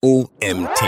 OMT.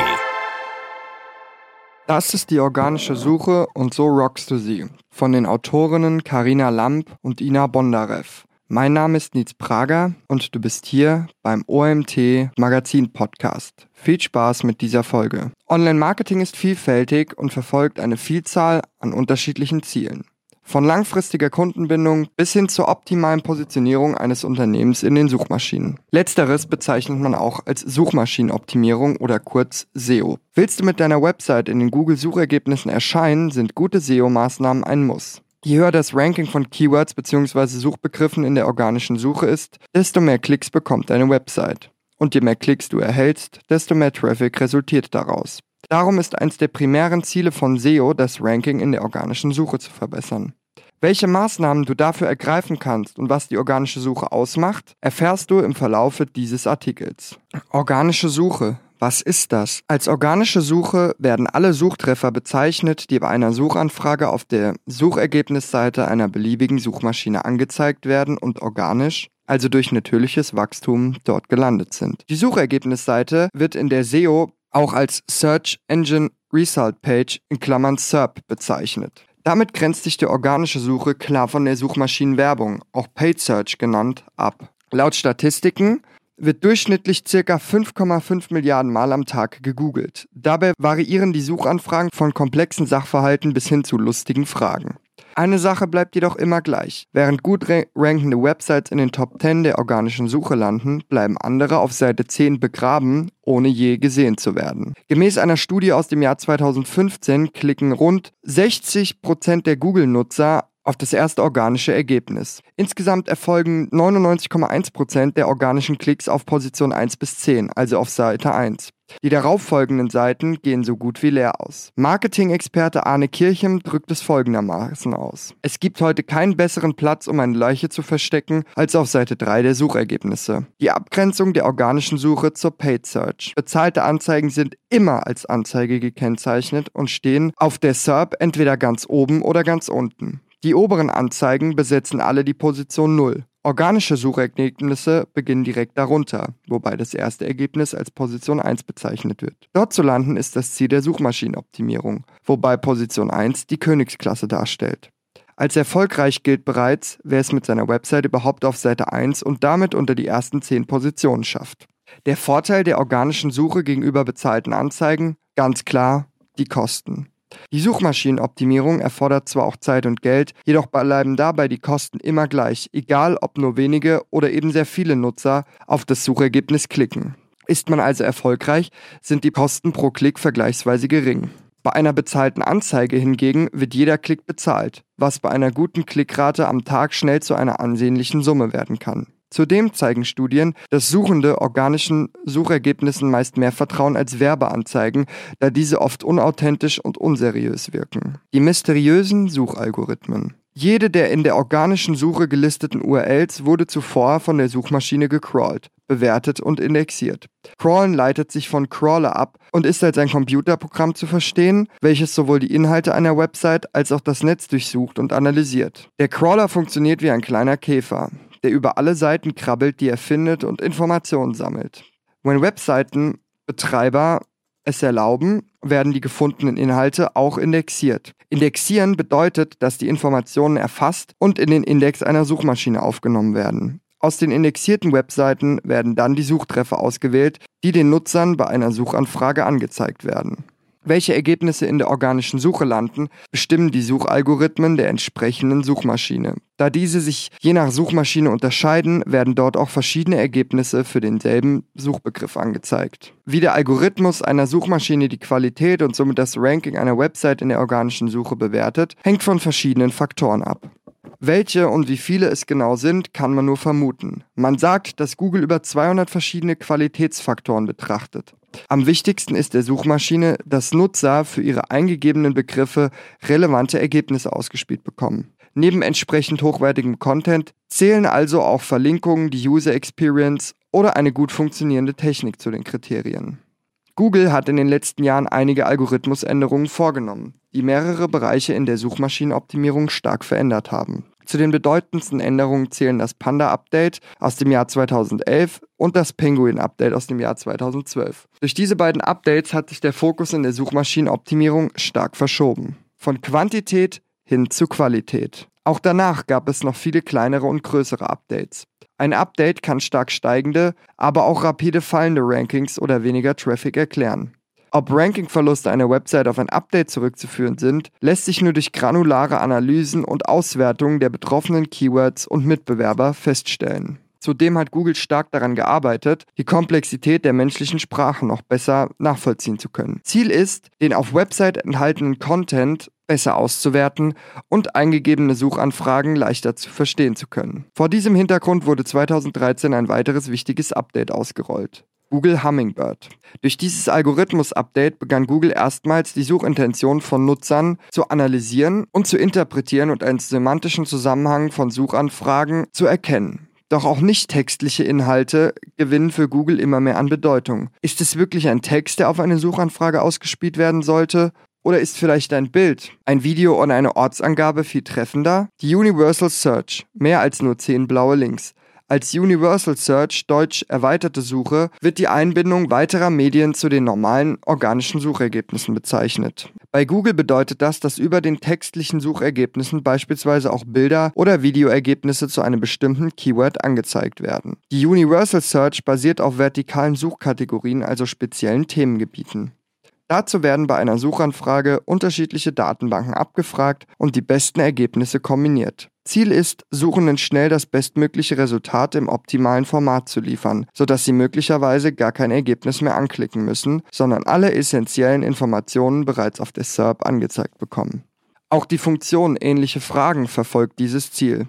Das ist die organische Suche und so rockst du sie. Von den Autorinnen Karina Lamp und Ina Bondarev. Mein Name ist Nils Prager und du bist hier beim OMT Magazin Podcast. Viel Spaß mit dieser Folge. Online-Marketing ist vielfältig und verfolgt eine Vielzahl an unterschiedlichen Zielen. Von langfristiger Kundenbindung bis hin zur optimalen Positionierung eines Unternehmens in den Suchmaschinen. Letzteres bezeichnet man auch als Suchmaschinenoptimierung oder kurz SEO. Willst du mit deiner Website in den Google-Suchergebnissen erscheinen, sind gute SEO-Maßnahmen ein Muss. Je höher das Ranking von Keywords bzw. Suchbegriffen in der organischen Suche ist, desto mehr Klicks bekommt deine Website. Und je mehr Klicks du erhältst, desto mehr Traffic resultiert daraus. Darum ist eins der primären Ziele von SEO, das Ranking in der organischen Suche zu verbessern. Welche Maßnahmen du dafür ergreifen kannst und was die organische Suche ausmacht, erfährst du im Verlaufe dieses Artikels. Organische Suche. Was ist das? Als organische Suche werden alle Suchtreffer bezeichnet, die bei einer Suchanfrage auf der Suchergebnisseite einer beliebigen Suchmaschine angezeigt werden und organisch, also durch natürliches Wachstum, dort gelandet sind. Die Suchergebnisseite wird in der SEO auch als Search Engine Result Page in Klammern SERP bezeichnet. Damit grenzt sich die organische Suche klar von der Suchmaschinenwerbung, auch Paid Search genannt, ab. Laut Statistiken wird durchschnittlich ca. 5,5 Milliarden Mal am Tag gegoogelt. Dabei variieren die Suchanfragen von komplexen Sachverhalten bis hin zu lustigen Fragen. Eine Sache bleibt jedoch immer gleich. Während gut rankende Websites in den Top 10 der organischen Suche landen, bleiben andere auf Seite 10 begraben, ohne je gesehen zu werden. Gemäß einer Studie aus dem Jahr 2015 klicken rund 60% der Google-Nutzer auf das erste organische Ergebnis. Insgesamt erfolgen 99,1% der organischen Klicks auf Position 1 bis 10, also auf Seite 1. Die darauffolgenden Seiten gehen so gut wie leer aus. Marketing-Experte Arne Kirchem drückt es folgendermaßen aus. Es gibt heute keinen besseren Platz, um eine Leiche zu verstecken, als auf Seite 3 der Suchergebnisse. Die Abgrenzung der organischen Suche zur Paid Search. Bezahlte Anzeigen sind immer als Anzeige gekennzeichnet und stehen auf der SERP entweder ganz oben oder ganz unten. Die oberen Anzeigen besetzen alle die Position 0. Organische Suchergebnisse beginnen direkt darunter, wobei das erste Ergebnis als Position 1 bezeichnet wird. Dort zu landen ist das Ziel der Suchmaschinenoptimierung, wobei Position 1 die Königsklasse darstellt. Als erfolgreich gilt bereits, wer es mit seiner Website überhaupt auf Seite 1 und damit unter die ersten 10 Positionen schafft. Der Vorteil der organischen Suche gegenüber bezahlten Anzeigen? Ganz klar, die Kosten. Die Suchmaschinenoptimierung erfordert zwar auch Zeit und Geld, jedoch bleiben dabei die Kosten immer gleich, egal ob nur wenige oder eben sehr viele Nutzer auf das Suchergebnis klicken. Ist man also erfolgreich, sind die Kosten pro Klick vergleichsweise gering. Bei einer bezahlten Anzeige hingegen wird jeder Klick bezahlt, was bei einer guten Klickrate am Tag schnell zu einer ansehnlichen Summe werden kann. Zudem zeigen Studien, dass Suchende organischen Suchergebnissen meist mehr vertrauen als Werbeanzeigen, da diese oft unauthentisch und unseriös wirken. Die mysteriösen Suchalgorithmen. Jede der in der organischen Suche gelisteten URLs wurde zuvor von der Suchmaschine gecrawlt, bewertet und indexiert. Crawlen leitet sich von Crawler ab und ist als ein Computerprogramm zu verstehen, welches sowohl die Inhalte einer Website als auch das Netz durchsucht und analysiert. Der Crawler funktioniert wie ein kleiner Käfer der über alle Seiten krabbelt, die er findet und Informationen sammelt. Wenn Webseitenbetreiber es erlauben, werden die gefundenen Inhalte auch indexiert. Indexieren bedeutet, dass die Informationen erfasst und in den Index einer Suchmaschine aufgenommen werden. Aus den indexierten Webseiten werden dann die Suchtreffer ausgewählt, die den Nutzern bei einer Suchanfrage angezeigt werden. Welche Ergebnisse in der organischen Suche landen, bestimmen die Suchalgorithmen der entsprechenden Suchmaschine. Da diese sich je nach Suchmaschine unterscheiden, werden dort auch verschiedene Ergebnisse für denselben Suchbegriff angezeigt. Wie der Algorithmus einer Suchmaschine die Qualität und somit das Ranking einer Website in der organischen Suche bewertet, hängt von verschiedenen Faktoren ab. Welche und wie viele es genau sind, kann man nur vermuten. Man sagt, dass Google über 200 verschiedene Qualitätsfaktoren betrachtet. Am wichtigsten ist der Suchmaschine, dass Nutzer für ihre eingegebenen Begriffe relevante Ergebnisse ausgespielt bekommen. Neben entsprechend hochwertigem Content zählen also auch Verlinkungen, die User Experience oder eine gut funktionierende Technik zu den Kriterien. Google hat in den letzten Jahren einige Algorithmusänderungen vorgenommen, die mehrere Bereiche in der Suchmaschinenoptimierung stark verändert haben. Zu den bedeutendsten Änderungen zählen das Panda-Update aus dem Jahr 2011 und das Penguin-Update aus dem Jahr 2012. Durch diese beiden Updates hat sich der Fokus in der Suchmaschinenoptimierung stark verschoben. Von Quantität hin zu Qualität. Auch danach gab es noch viele kleinere und größere Updates. Ein Update kann stark steigende, aber auch rapide fallende Rankings oder weniger Traffic erklären. Ob Rankingverluste einer Website auf ein Update zurückzuführen sind, lässt sich nur durch granulare Analysen und Auswertungen der betroffenen Keywords und Mitbewerber feststellen. Zudem hat Google stark daran gearbeitet, die Komplexität der menschlichen Sprache noch besser nachvollziehen zu können. Ziel ist, den auf Website enthaltenen Content besser auszuwerten und eingegebene Suchanfragen leichter zu verstehen zu können. Vor diesem Hintergrund wurde 2013 ein weiteres wichtiges Update ausgerollt. Google Hummingbird. Durch dieses Algorithmus-Update begann Google erstmals die Suchintention von Nutzern zu analysieren und zu interpretieren und einen semantischen Zusammenhang von Suchanfragen zu erkennen. Doch auch nicht textliche Inhalte gewinnen für Google immer mehr an Bedeutung. Ist es wirklich ein Text, der auf eine Suchanfrage ausgespielt werden sollte? Oder ist vielleicht ein Bild, ein Video oder eine Ortsangabe viel treffender? Die Universal Search, mehr als nur 10 blaue Links, als Universal Search, deutsch erweiterte Suche, wird die Einbindung weiterer Medien zu den normalen organischen Suchergebnissen bezeichnet. Bei Google bedeutet das, dass über den textlichen Suchergebnissen beispielsweise auch Bilder oder Videoergebnisse zu einem bestimmten Keyword angezeigt werden. Die Universal Search basiert auf vertikalen Suchkategorien, also speziellen Themengebieten. Dazu werden bei einer Suchanfrage unterschiedliche Datenbanken abgefragt und die besten Ergebnisse kombiniert. Ziel ist, Suchenden schnell das bestmögliche Resultat im optimalen Format zu liefern, sodass sie möglicherweise gar kein Ergebnis mehr anklicken müssen, sondern alle essentiellen Informationen bereits auf der SERP angezeigt bekommen. Auch die Funktion ähnliche Fragen verfolgt dieses Ziel.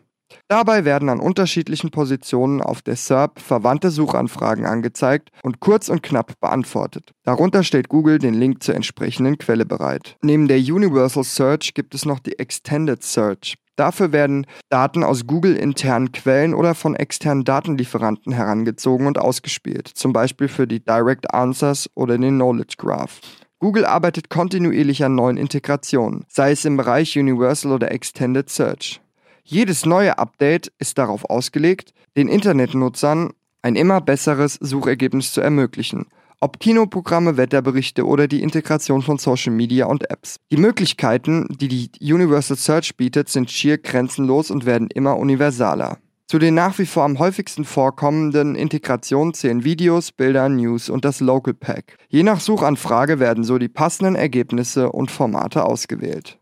Dabei werden an unterschiedlichen Positionen auf der SERP verwandte Suchanfragen angezeigt und kurz und knapp beantwortet. Darunter stellt Google den Link zur entsprechenden Quelle bereit. Neben der Universal Search gibt es noch die Extended Search. Dafür werden Daten aus Google-internen Quellen oder von externen Datenlieferanten herangezogen und ausgespielt, zum Beispiel für die Direct Answers oder den Knowledge Graph. Google arbeitet kontinuierlich an neuen Integrationen, sei es im Bereich Universal oder Extended Search. Jedes neue Update ist darauf ausgelegt, den Internetnutzern ein immer besseres Suchergebnis zu ermöglichen, ob Kinoprogramme, Wetterberichte oder die Integration von Social Media und Apps. Die Möglichkeiten, die die Universal Search bietet, sind schier grenzenlos und werden immer universaler. Zu den nach wie vor am häufigsten vorkommenden Integrationen zählen Videos, Bilder, News und das Local Pack. Je nach Suchanfrage werden so die passenden Ergebnisse und Formate ausgewählt.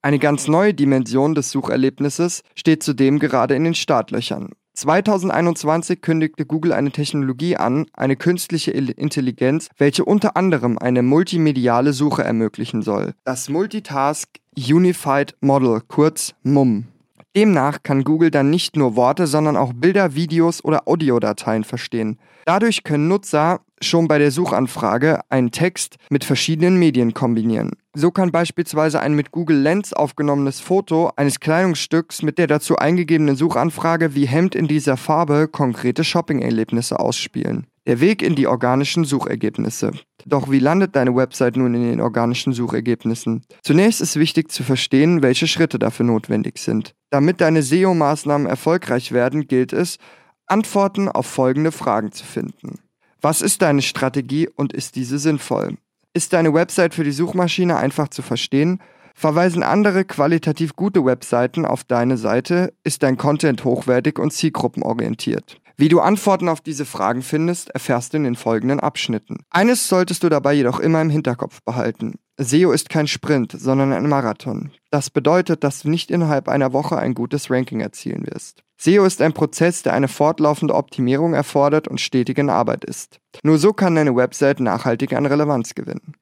Eine ganz neue Dimension des Sucherlebnisses steht zudem gerade in den Startlöchern. 2021 kündigte Google eine Technologie an, eine künstliche Intelligenz, welche unter anderem eine multimediale Suche ermöglichen soll. Das Multitask Unified Model, kurz MUM. Demnach kann Google dann nicht nur Worte, sondern auch Bilder, Videos oder Audiodateien verstehen. Dadurch können Nutzer schon bei der Suchanfrage einen Text mit verschiedenen Medien kombinieren. So kann beispielsweise ein mit Google Lens aufgenommenes Foto eines Kleidungsstücks mit der dazu eingegebenen Suchanfrage wie Hemd in dieser Farbe konkrete Shopping-Erlebnisse ausspielen. Der Weg in die organischen Suchergebnisse. Doch wie landet deine Website nun in den organischen Suchergebnissen? Zunächst ist wichtig zu verstehen, welche Schritte dafür notwendig sind. Damit deine SEO-Maßnahmen erfolgreich werden, gilt es, Antworten auf folgende Fragen zu finden. Was ist deine Strategie und ist diese sinnvoll? Ist deine Website für die Suchmaschine einfach zu verstehen? Verweisen andere qualitativ gute Webseiten auf deine Seite? Ist dein Content hochwertig und zielgruppenorientiert? Wie du Antworten auf diese Fragen findest, erfährst du in den folgenden Abschnitten. Eines solltest du dabei jedoch immer im Hinterkopf behalten. SEO ist kein Sprint, sondern ein Marathon. Das bedeutet, dass du nicht innerhalb einer Woche ein gutes Ranking erzielen wirst. SEO ist ein Prozess, der eine fortlaufende Optimierung erfordert und stetig in Arbeit ist. Nur so kann deine Website nachhaltig an Relevanz gewinnen.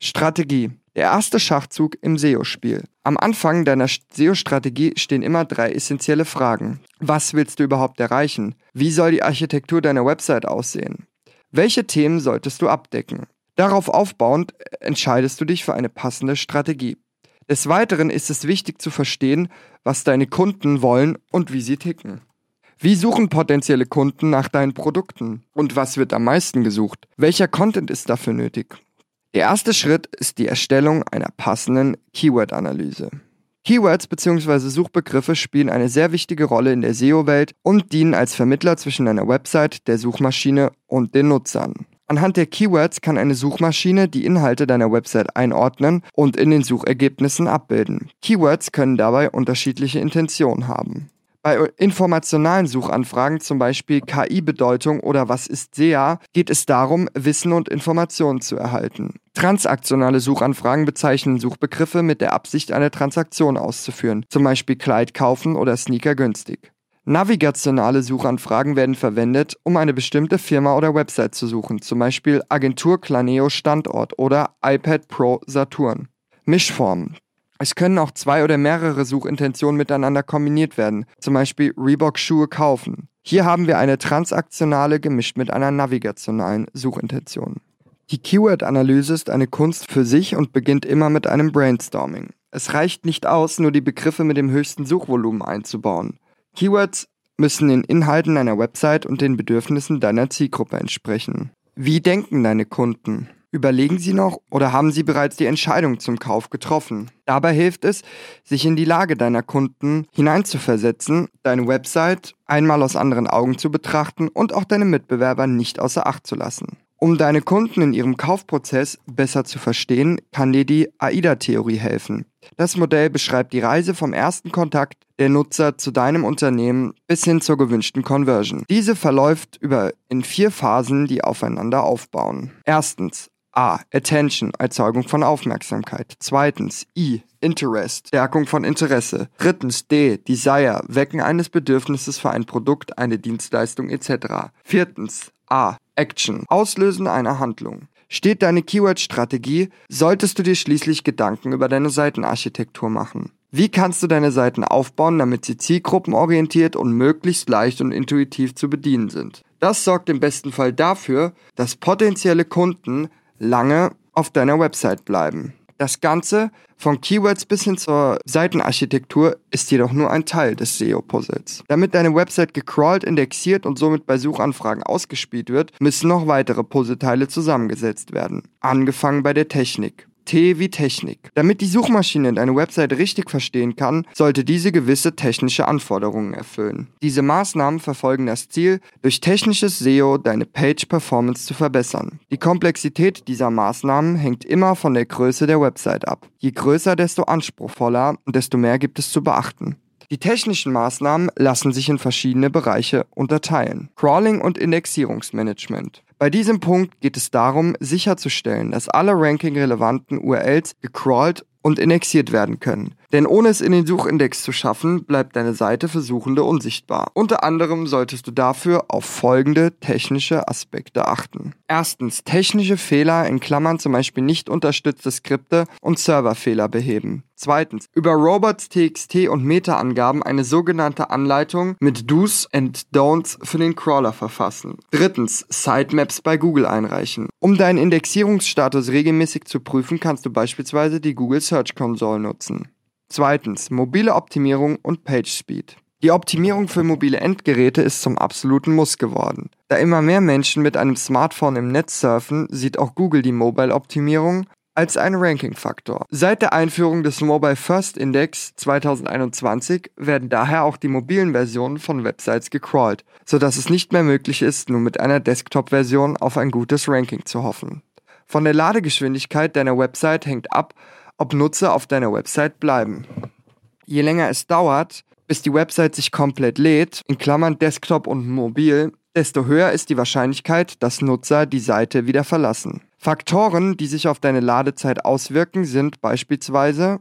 Strategie. Der erste Schachzug im SEO-Spiel. Am Anfang deiner SEO-Strategie stehen immer drei essentielle Fragen. Was willst du überhaupt erreichen? Wie soll die Architektur deiner Website aussehen? Welche Themen solltest du abdecken? Darauf aufbauend entscheidest du dich für eine passende Strategie. Des Weiteren ist es wichtig zu verstehen, was deine Kunden wollen und wie sie ticken. Wie suchen potenzielle Kunden nach deinen Produkten? Und was wird am meisten gesucht? Welcher Content ist dafür nötig? Der erste Schritt ist die Erstellung einer passenden Keyword-Analyse. Keywords bzw. Suchbegriffe spielen eine sehr wichtige Rolle in der SEO-Welt und dienen als Vermittler zwischen deiner Website, der Suchmaschine und den Nutzern. Anhand der Keywords kann eine Suchmaschine die Inhalte deiner Website einordnen und in den Suchergebnissen abbilden. Keywords können dabei unterschiedliche Intentionen haben. Bei informationalen Suchanfragen, zum Beispiel KI-Bedeutung oder was ist SEA, geht es darum, Wissen und Informationen zu erhalten. Transaktionale Suchanfragen bezeichnen Suchbegriffe mit der Absicht, eine Transaktion auszuführen, zum Beispiel Kleid kaufen oder Sneaker günstig. Navigationale Suchanfragen werden verwendet, um eine bestimmte Firma oder Website zu suchen, zum Beispiel Agentur Planeo Standort oder iPad Pro Saturn. Mischformen. Es können auch zwei oder mehrere Suchintentionen miteinander kombiniert werden, zum Beispiel Reebok Schuhe kaufen. Hier haben wir eine transaktionale gemischt mit einer navigationalen Suchintention. Die Keyword-Analyse ist eine Kunst für sich und beginnt immer mit einem Brainstorming. Es reicht nicht aus, nur die Begriffe mit dem höchsten Suchvolumen einzubauen. Keywords müssen den Inhalten deiner Website und den Bedürfnissen deiner Zielgruppe entsprechen. Wie denken deine Kunden? Überlegen Sie noch oder haben Sie bereits die Entscheidung zum Kauf getroffen? Dabei hilft es, sich in die Lage deiner Kunden hineinzuversetzen, deine Website einmal aus anderen Augen zu betrachten und auch deine Mitbewerber nicht außer Acht zu lassen. Um deine Kunden in ihrem Kaufprozess besser zu verstehen, kann dir die AIDA-Theorie helfen. Das Modell beschreibt die Reise vom ersten Kontakt der Nutzer zu deinem Unternehmen bis hin zur gewünschten Conversion. Diese verläuft über in vier Phasen, die aufeinander aufbauen. Erstens A. Attention, Erzeugung von Aufmerksamkeit. Zweitens I. Interest, Stärkung von Interesse. Drittens D. Desire, Wecken eines Bedürfnisses für ein Produkt, eine Dienstleistung etc. Viertens A. Action, Auslösen einer Handlung. Steht deine Keyword-Strategie, solltest du dir schließlich Gedanken über deine Seitenarchitektur machen. Wie kannst du deine Seiten aufbauen, damit sie zielgruppenorientiert und möglichst leicht und intuitiv zu bedienen sind? Das sorgt im besten Fall dafür, dass potenzielle Kunden lange auf deiner Website bleiben. Das Ganze, von Keywords bis hin zur Seitenarchitektur, ist jedoch nur ein Teil des SEO-Puzzles. Damit deine Website gecrawlt, indexiert und somit bei Suchanfragen ausgespielt wird, müssen noch weitere Puzzleteile zusammengesetzt werden. Angefangen bei der Technik. T wie Technik. Damit die Suchmaschine deine Website richtig verstehen kann, sollte diese gewisse technische Anforderungen erfüllen. Diese Maßnahmen verfolgen das Ziel, durch technisches SEO deine Page-Performance zu verbessern. Die Komplexität dieser Maßnahmen hängt immer von der Größe der Website ab. Je größer, desto anspruchsvoller und desto mehr gibt es zu beachten. Die technischen Maßnahmen lassen sich in verschiedene Bereiche unterteilen. Crawling und Indexierungsmanagement. Bei diesem Punkt geht es darum, sicherzustellen, dass alle ranking-relevanten URLs gecrawlt und indexiert werden können. Denn ohne es in den Suchindex zu schaffen, bleibt deine Seite für Suchende unsichtbar. Unter anderem solltest du dafür auf folgende technische Aspekte achten. Erstens, technische Fehler in Klammern zum Beispiel nicht unterstützte Skripte und Serverfehler beheben. Zweitens, über Robots.txt und Meta-Angaben eine sogenannte Anleitung mit Do's and Don'ts für den Crawler verfassen. Drittens, Sitemaps bei Google einreichen. Um deinen Indexierungsstatus regelmäßig zu prüfen, kannst du beispielsweise die Google Search Console nutzen. Zweitens, mobile Optimierung und Page Speed. Die Optimierung für mobile Endgeräte ist zum absoluten Muss geworden. Da immer mehr Menschen mit einem Smartphone im Netz surfen, sieht auch Google die Mobile-Optimierung als einen Ranking-Faktor. Seit der Einführung des Mobile First Index 2021 werden daher auch die mobilen Versionen von Websites gecrawlt, sodass es nicht mehr möglich ist, nur mit einer Desktop-Version auf ein gutes Ranking zu hoffen. Von der Ladegeschwindigkeit deiner Website hängt ab, ob Nutzer auf deiner Website bleiben. Je länger es dauert, bis die Website sich komplett lädt, in Klammern Desktop und Mobil, desto höher ist die Wahrscheinlichkeit, dass Nutzer die Seite wieder verlassen. Faktoren, die sich auf deine Ladezeit auswirken, sind beispielsweise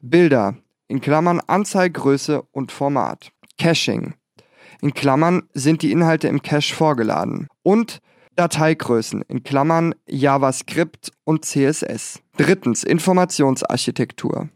Bilder, in Klammern Anzeigröße und Format, Caching, in Klammern sind die Inhalte im Cache vorgeladen und Dateigrößen in Klammern JavaScript und CSS. Drittens Informationsarchitektur.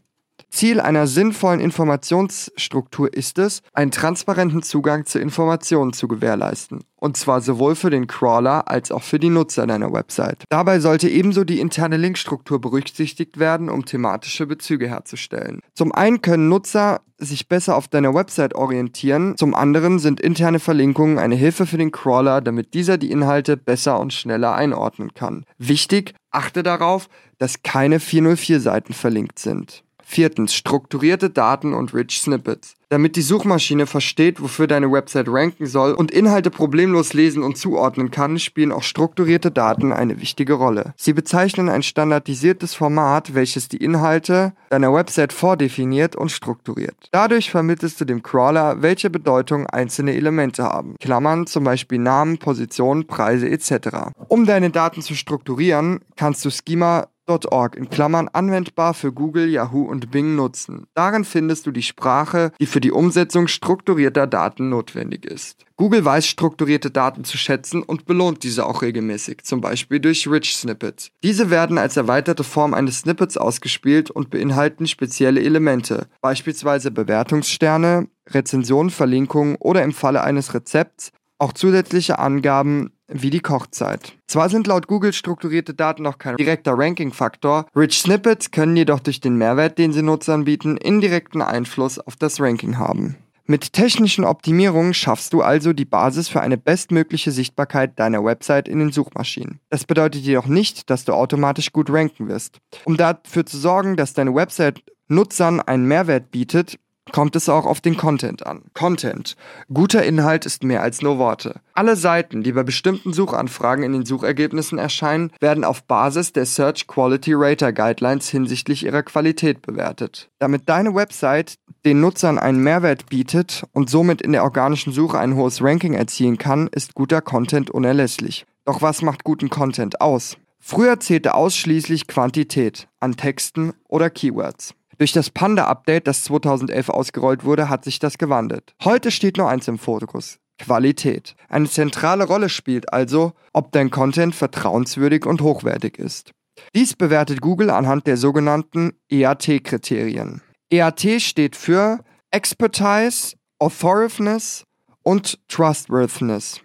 Ziel einer sinnvollen Informationsstruktur ist es, einen transparenten Zugang zu Informationen zu gewährleisten. Und zwar sowohl für den Crawler als auch für die Nutzer deiner Website. Dabei sollte ebenso die interne Linkstruktur berücksichtigt werden, um thematische Bezüge herzustellen. Zum einen können Nutzer sich besser auf deiner Website orientieren, zum anderen sind interne Verlinkungen eine Hilfe für den Crawler, damit dieser die Inhalte besser und schneller einordnen kann. Wichtig, achte darauf, dass keine 404 Seiten verlinkt sind. Viertens, strukturierte Daten und Rich Snippets. Damit die Suchmaschine versteht, wofür deine Website ranken soll und Inhalte problemlos lesen und zuordnen kann, spielen auch strukturierte Daten eine wichtige Rolle. Sie bezeichnen ein standardisiertes Format, welches die Inhalte deiner Website vordefiniert und strukturiert. Dadurch vermittelst du dem Crawler, welche Bedeutung einzelne Elemente haben. Klammern zum Beispiel Namen, Position, Preise etc. Um deine Daten zu strukturieren, kannst du Schema Org in Klammern anwendbar für Google, Yahoo und Bing nutzen. Darin findest du die Sprache, die für die Umsetzung strukturierter Daten notwendig ist. Google weiß strukturierte Daten zu schätzen und belohnt diese auch regelmäßig, zum Beispiel durch Rich Snippets. Diese werden als erweiterte Form eines Snippets ausgespielt und beinhalten spezielle Elemente, beispielsweise Bewertungssterne, Rezensionen, Verlinkungen oder im Falle eines Rezepts auch zusätzliche Angaben wie die Kochzeit. Zwar sind laut Google strukturierte Daten noch kein direkter Ranking-Faktor, Rich Snippets können jedoch durch den Mehrwert, den sie Nutzern bieten, indirekten Einfluss auf das Ranking haben. Mit technischen Optimierungen schaffst du also die Basis für eine bestmögliche Sichtbarkeit deiner Website in den Suchmaschinen. Das bedeutet jedoch nicht, dass du automatisch gut ranken wirst. Um dafür zu sorgen, dass deine Website Nutzern einen Mehrwert bietet, kommt es auch auf den Content an. Content. Guter Inhalt ist mehr als nur Worte. Alle Seiten, die bei bestimmten Suchanfragen in den Suchergebnissen erscheinen, werden auf Basis der Search Quality Rater Guidelines hinsichtlich ihrer Qualität bewertet. Damit deine Website den Nutzern einen Mehrwert bietet und somit in der organischen Suche ein hohes Ranking erzielen kann, ist guter Content unerlässlich. Doch was macht guten Content aus? Früher zählte ausschließlich Quantität an Texten oder Keywords. Durch das Panda-Update, das 2011 ausgerollt wurde, hat sich das gewandelt. Heute steht nur eins im Fokus. Qualität. Eine zentrale Rolle spielt also, ob dein Content vertrauenswürdig und hochwertig ist. Dies bewertet Google anhand der sogenannten EAT-Kriterien. EAT steht für Expertise, Authoritiveness und Trustworthiness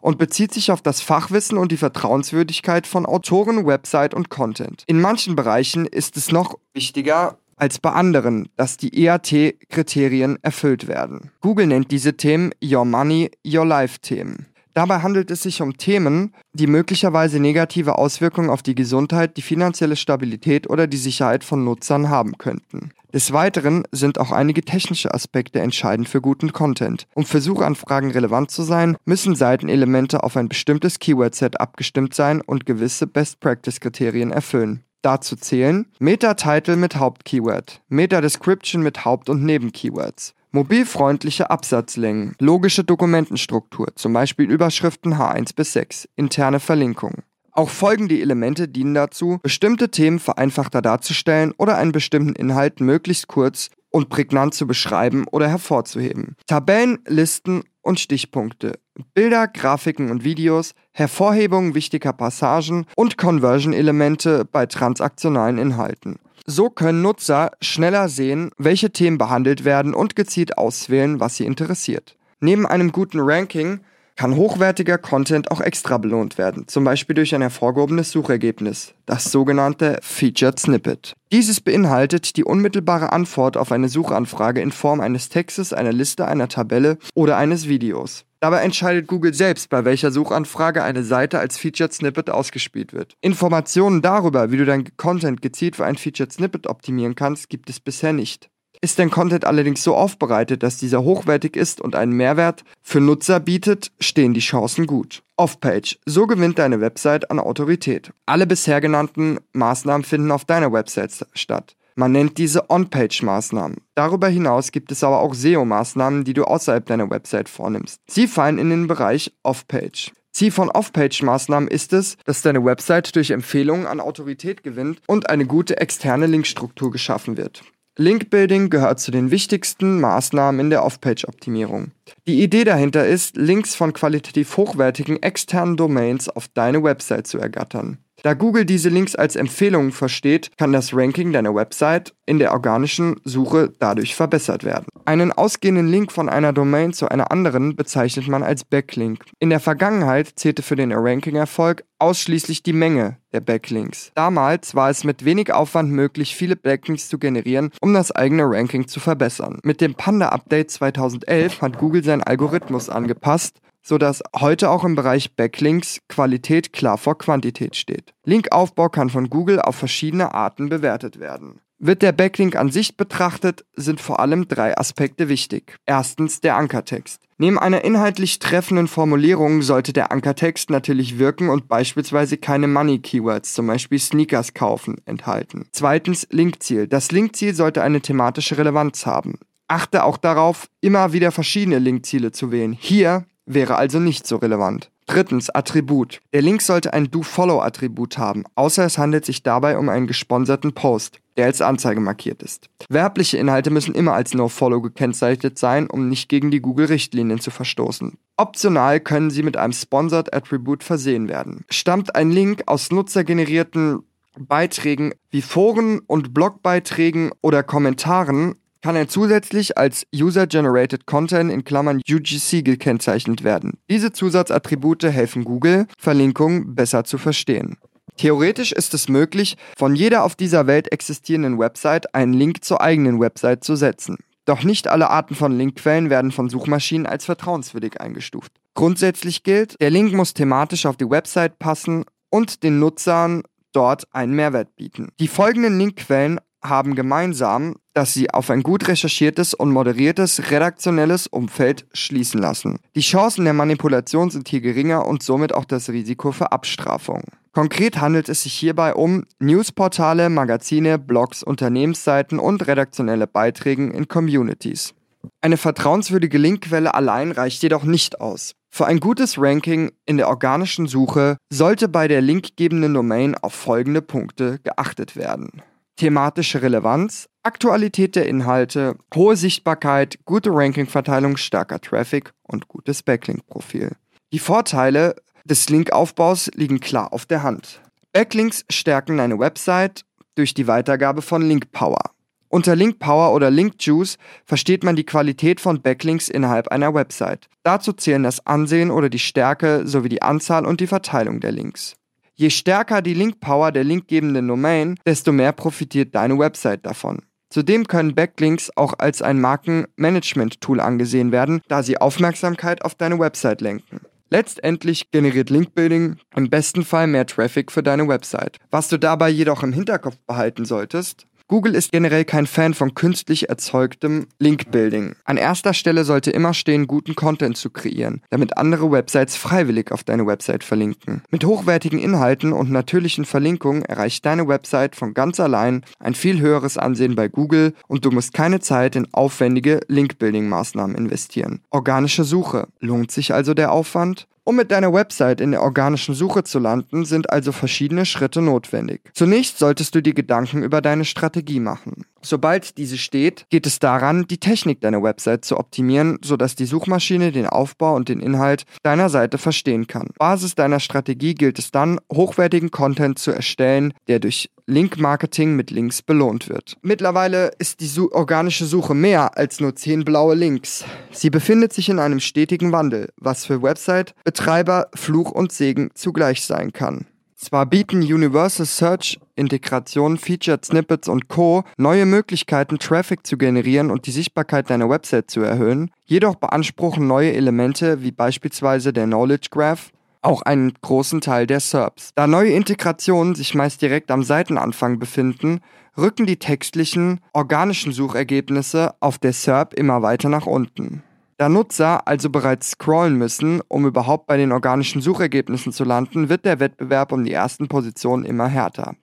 und bezieht sich auf das Fachwissen und die Vertrauenswürdigkeit von Autoren, Website und Content. In manchen Bereichen ist es noch wichtiger, als bei anderen, dass die EAT-Kriterien erfüllt werden. Google nennt diese Themen Your Money, Your Life-Themen. Dabei handelt es sich um Themen, die möglicherweise negative Auswirkungen auf die Gesundheit, die finanzielle Stabilität oder die Sicherheit von Nutzern haben könnten. Des Weiteren sind auch einige technische Aspekte entscheidend für guten Content. Um für Suchanfragen relevant zu sein, müssen Seitenelemente auf ein bestimmtes Keyword-Set abgestimmt sein und gewisse Best-Practice-Kriterien erfüllen. Dazu zählen Meta-Title mit Hauptkeyword, Meta-Description mit Haupt- und Nebenkeywords, mobilfreundliche Absatzlängen, logische Dokumentenstruktur, zum Beispiel Überschriften H1 bis 6, interne Verlinkungen. Auch folgende Elemente dienen dazu, bestimmte Themen vereinfachter darzustellen oder einen bestimmten Inhalt möglichst kurz und prägnant zu beschreiben oder hervorzuheben. Tabellen, Listen und Stichpunkte, Bilder, Grafiken und Videos, Hervorhebung wichtiger Passagen und Conversion-Elemente bei transaktionalen Inhalten. So können Nutzer schneller sehen, welche Themen behandelt werden und gezielt auswählen, was sie interessiert. Neben einem guten Ranking kann hochwertiger Content auch extra belohnt werden, zum Beispiel durch ein hervorgehobenes Suchergebnis, das sogenannte Featured Snippet. Dieses beinhaltet die unmittelbare Antwort auf eine Suchanfrage in Form eines Textes, einer Liste, einer Tabelle oder eines Videos. Dabei entscheidet Google selbst, bei welcher Suchanfrage eine Seite als Featured Snippet ausgespielt wird. Informationen darüber, wie du dein Content gezielt für ein Featured Snippet optimieren kannst, gibt es bisher nicht. Ist dein Content allerdings so aufbereitet, dass dieser hochwertig ist und einen Mehrwert für Nutzer bietet, stehen die Chancen gut. Off-Page. So gewinnt deine Website an Autorität. Alle bisher genannten Maßnahmen finden auf deiner Website statt. Man nennt diese On-Page-Maßnahmen. Darüber hinaus gibt es aber auch SEO-Maßnahmen, die du außerhalb deiner Website vornimmst. Sie fallen in den Bereich Off-Page. Ziel von Off-Page-Maßnahmen ist es, dass deine Website durch Empfehlungen an Autorität gewinnt und eine gute externe Linkstruktur geschaffen wird. Link-Building gehört zu den wichtigsten Maßnahmen in der Off-Page-Optimierung. Die Idee dahinter ist, Links von qualitativ hochwertigen externen Domains auf deine Website zu ergattern. Da Google diese Links als Empfehlungen versteht, kann das Ranking deiner Website in der organischen Suche dadurch verbessert werden. Einen ausgehenden Link von einer Domain zu einer anderen bezeichnet man als Backlink. In der Vergangenheit zählte für den Ranking-Erfolg ausschließlich die Menge der Backlinks. Damals war es mit wenig Aufwand möglich, viele Backlinks zu generieren, um das eigene Ranking zu verbessern. Mit dem Panda-Update 2011 hat Google seinen Algorithmus angepasst sodass heute auch im Bereich Backlinks Qualität klar vor Quantität steht. Linkaufbau kann von Google auf verschiedene Arten bewertet werden. Wird der Backlink an sich betrachtet, sind vor allem drei Aspekte wichtig. Erstens der Ankertext. Neben einer inhaltlich treffenden Formulierung sollte der Ankertext natürlich wirken und beispielsweise keine Money-Keywords, zum Beispiel Sneakers kaufen, enthalten. Zweitens Linkziel. Das Linkziel sollte eine thematische Relevanz haben. Achte auch darauf, immer wieder verschiedene Linkziele zu wählen. Hier wäre also nicht so relevant. Drittens, Attribut. Der Link sollte ein Do-Follow-Attribut haben, außer es handelt sich dabei um einen gesponserten Post, der als Anzeige markiert ist. Werbliche Inhalte müssen immer als No-Follow gekennzeichnet sein, um nicht gegen die Google-Richtlinien zu verstoßen. Optional können sie mit einem Sponsored Attribut versehen werden. Stammt ein Link aus nutzergenerierten Beiträgen wie Foren und Blogbeiträgen oder Kommentaren, kann er zusätzlich als User-Generated Content in Klammern UGC gekennzeichnet werden. Diese Zusatzattribute helfen Google, Verlinkungen besser zu verstehen. Theoretisch ist es möglich, von jeder auf dieser Welt existierenden Website einen Link zur eigenen Website zu setzen. Doch nicht alle Arten von Linkquellen werden von Suchmaschinen als vertrauenswürdig eingestuft. Grundsätzlich gilt, der Link muss thematisch auf die Website passen und den Nutzern dort einen Mehrwert bieten. Die folgenden Linkquellen haben gemeinsam, dass sie auf ein gut recherchiertes und moderiertes redaktionelles Umfeld schließen lassen. Die Chancen der Manipulation sind hier geringer und somit auch das Risiko für Abstrafung. Konkret handelt es sich hierbei um Newsportale, Magazine, Blogs, Unternehmensseiten und redaktionelle Beiträge in Communities. Eine vertrauenswürdige Linkquelle allein reicht jedoch nicht aus. Für ein gutes Ranking in der organischen Suche sollte bei der linkgebenden Domain auf folgende Punkte geachtet werden thematische Relevanz, Aktualität der Inhalte, hohe Sichtbarkeit, gute Rankingverteilung, starker Traffic und gutes Backlink-Profil. Die Vorteile des Linkaufbaus liegen klar auf der Hand. Backlinks stärken eine Website durch die Weitergabe von Link Power. Unter Link Power oder Link Juice versteht man die Qualität von Backlinks innerhalb einer Website. Dazu zählen das Ansehen oder die Stärke sowie die Anzahl und die Verteilung der Links. Je stärker die Link-Power der linkgebenden Domain, desto mehr profitiert deine Website davon. Zudem können Backlinks auch als ein Markenmanagement-Tool angesehen werden, da sie Aufmerksamkeit auf deine Website lenken. Letztendlich generiert Linkbuilding im besten Fall mehr Traffic für deine Website. Was du dabei jedoch im Hinterkopf behalten solltest, Google ist generell kein Fan von künstlich erzeugtem Link-Building. An erster Stelle sollte immer stehen, guten Content zu kreieren, damit andere Websites freiwillig auf deine Website verlinken. Mit hochwertigen Inhalten und natürlichen Verlinkungen erreicht deine Website von ganz allein ein viel höheres Ansehen bei Google und du musst keine Zeit in aufwendige Link-Building-Maßnahmen investieren. Organische Suche. Lohnt sich also der Aufwand? Um mit deiner Website in der organischen Suche zu landen, sind also verschiedene Schritte notwendig. Zunächst solltest du dir Gedanken über deine Strategie machen. Sobald diese steht, geht es daran, die Technik deiner Website zu optimieren, sodass die Suchmaschine den Aufbau und den Inhalt deiner Seite verstehen kann. Basis deiner Strategie gilt es dann, hochwertigen Content zu erstellen, der durch Link-Marketing mit Links belohnt wird. Mittlerweile ist die organische Suche mehr als nur 10 blaue Links. Sie befindet sich in einem stetigen Wandel, was für Website-Betreiber Fluch und Segen zugleich sein kann. Zwar bieten Universal Search Integration, Featured Snippets und Co. neue Möglichkeiten, Traffic zu generieren und die Sichtbarkeit deiner Website zu erhöhen, jedoch beanspruchen neue Elemente wie beispielsweise der Knowledge Graph auch einen großen Teil der SERPs. Da neue Integrationen sich meist direkt am Seitenanfang befinden, rücken die textlichen, organischen Suchergebnisse auf der SERP immer weiter nach unten. Da Nutzer also bereits scrollen müssen, um überhaupt bei den organischen Suchergebnissen zu landen, wird der Wettbewerb um die ersten Positionen immer härter.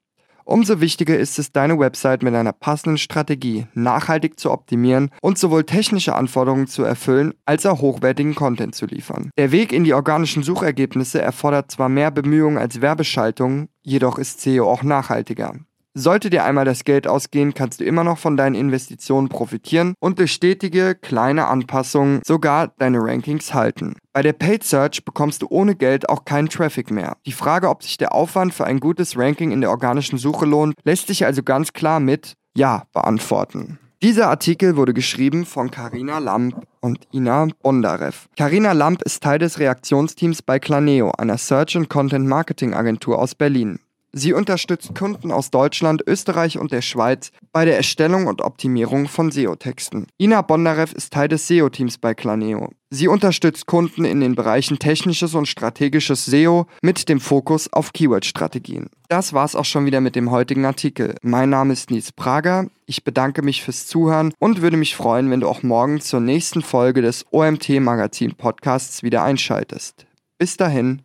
Umso wichtiger ist es, deine Website mit einer passenden Strategie nachhaltig zu optimieren und sowohl technische Anforderungen zu erfüllen, als auch hochwertigen Content zu liefern. Der Weg in die organischen Suchergebnisse erfordert zwar mehr Bemühungen als Werbeschaltung, jedoch ist SEO auch nachhaltiger. Sollte dir einmal das Geld ausgehen, kannst du immer noch von deinen Investitionen profitieren und durch stetige, kleine Anpassungen sogar deine Rankings halten. Bei der Paid Search bekommst du ohne Geld auch keinen Traffic mehr. Die Frage, ob sich der Aufwand für ein gutes Ranking in der organischen Suche lohnt, lässt sich also ganz klar mit Ja beantworten. Dieser Artikel wurde geschrieben von Karina Lamp und Ina Bondarev. Karina Lamp ist Teil des Reaktionsteams bei Claneo, einer Search- und Content-Marketing-Agentur aus Berlin. Sie unterstützt Kunden aus Deutschland, Österreich und der Schweiz bei der Erstellung und Optimierung von SEO-Texten. Ina Bondarev ist Teil des SEO-Teams bei Planeo. Sie unterstützt Kunden in den Bereichen technisches und strategisches SEO mit dem Fokus auf Keyword-Strategien. Das war's auch schon wieder mit dem heutigen Artikel. Mein Name ist Nils Prager. Ich bedanke mich fürs Zuhören und würde mich freuen, wenn du auch morgen zur nächsten Folge des OMT Magazin Podcasts wieder einschaltest. Bis dahin,